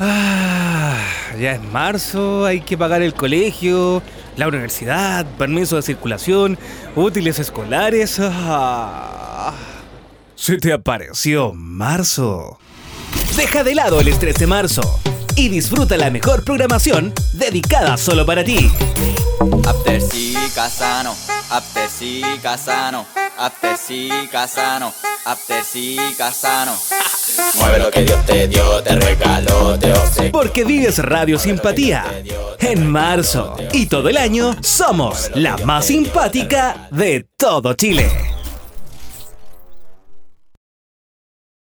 Ah, ya es marzo, hay que pagar el colegio, la universidad, permiso de circulación, útiles escolares. Ah, se te apareció marzo. Deja de lado el estrés de marzo y disfruta la mejor programación dedicada solo para ti. After sí, Casano, After sí, Casano, After sí, Casano, After sí, Casano. Mueve lo que Dios te dio, te. Porque vives Radio Simpatía. En marzo y todo el año somos la más simpática de todo Chile.